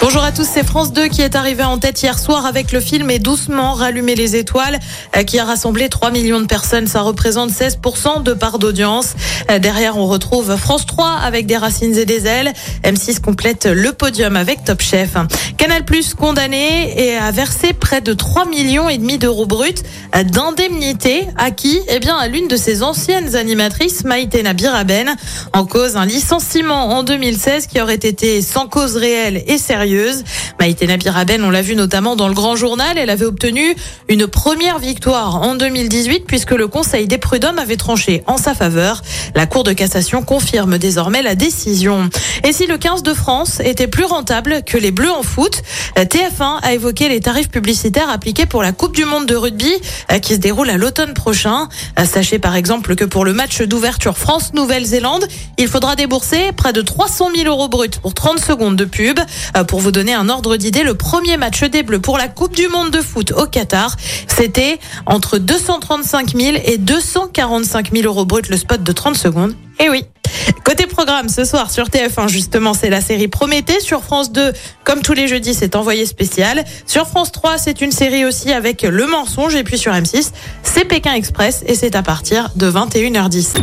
Bonjour à tous, c'est France 2 qui est arrivé en tête hier soir avec le film Et doucement rallumer les étoiles euh, qui a rassemblé 3 millions de personnes. Ça représente 16% de part d'audience. Euh, Derrière, on retrouve France 3 avec des racines et des ailes. M6 complète le podium avec Top Chef. Canal Plus condamné et a versé près de 3 millions et demi d'euros bruts d'indemnité à qui Eh bien, à l'une de ses anciennes animatrices, Maïté Nabiraben, en cause un licenciement en 2016 qui aurait été sans cause réelle et sérieuse. Maïté Nabiraben, on l'a vu notamment dans le Grand Journal, elle avait obtenu une première victoire en 2018 puisque le Conseil des prud'hommes avait tranché en sa faveur. La Cour de cassation confirme désormais la décision. Et si le 15 de France était plus rentable que les Bleus en foot, TF1 a évoqué les tarifs publicitaires appliqués pour la Coupe du Monde de rugby euh, qui se déroule à l'automne prochain. Euh, Sachez par exemple que pour le match d'ouverture France-Nouvelle-Zélande, il faudra débourser près de 300 000 euros bruts pour 30 secondes de pub. Euh, Pour vous donner un ordre d'idée, le premier match des Bleus pour la Coupe du Monde de foot au Qatar, c'était entre 235 000 et 245 000 euros bruts le spot de 30 secondes. Et oui. Côté programme, ce soir sur TF1, justement, c'est la série Prométhée. Sur France 2, comme tous les jeudis, c'est Envoyé spécial. Sur France 3, c'est une série aussi avec Le Mensonge. Et puis sur M6, c'est Pékin Express et c'est à partir de 21h10.